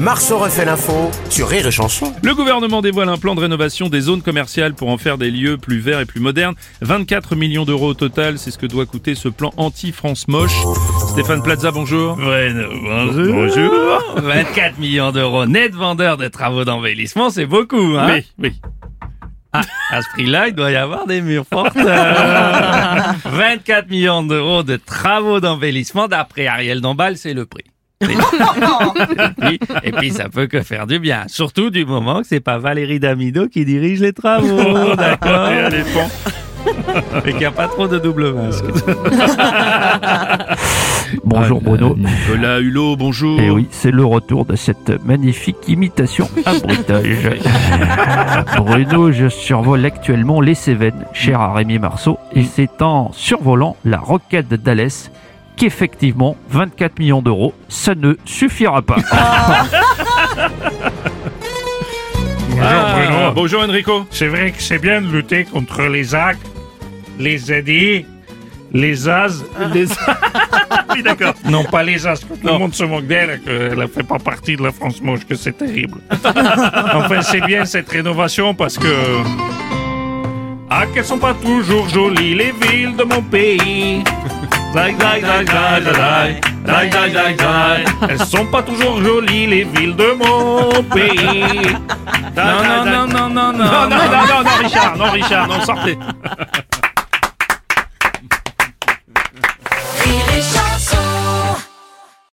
Marceau refait l'info sur Rire et Chanson. Le gouvernement dévoile un plan de rénovation des zones commerciales pour en faire des lieux plus verts et plus modernes. 24 millions d'euros au total, c'est ce que doit coûter ce plan anti-France moche. Stéphane Plaza, bonjour. Ouais, euh, bonjour. Bonjour. 24 millions d'euros net vendeur de travaux d'embellissement, c'est beaucoup, hein Oui, oui. Ah, à ce prix-là, il doit y avoir des murs porteurs. 24 millions d'euros de travaux d'embellissement, d'après Ariel Dombal, c'est le prix. et, puis, et puis, ça peut que faire du bien. Surtout du moment que c'est pas Valérie Damido qui dirige les travaux, d'accord Et qu'il n'y a pas trop de double masque. Bonjour Bruno. Nicolas Hulot, bonjour. Et Eh oui, c'est le retour de cette magnifique imitation à bruitage. Bruno, je survole actuellement les Cévennes, cher à Rémi Marceau, et c'est en survolant la roquette d'Alès qu'effectivement, 24 millions d'euros, ça ne suffira pas. Ah, bonjour Enrico. C'est vrai que c'est bien de lutter contre les AC, les EDI, les AS. Les- oui, d'accord. Non, pas les AS, tout le monde se moque d'elle, qu'elle ne fait pas partie de la France moche, que c'est terrible. enfin, c'est bien cette rénovation parce que. Ah, qu'elles sont pas toujours jolies, les villes de mon pays. Elles sont pas toujours jolies, les villes de mon pays. Non, non, non, non, non, non. Non, non, non, non, non, Richard, non, Richard, non, sortez.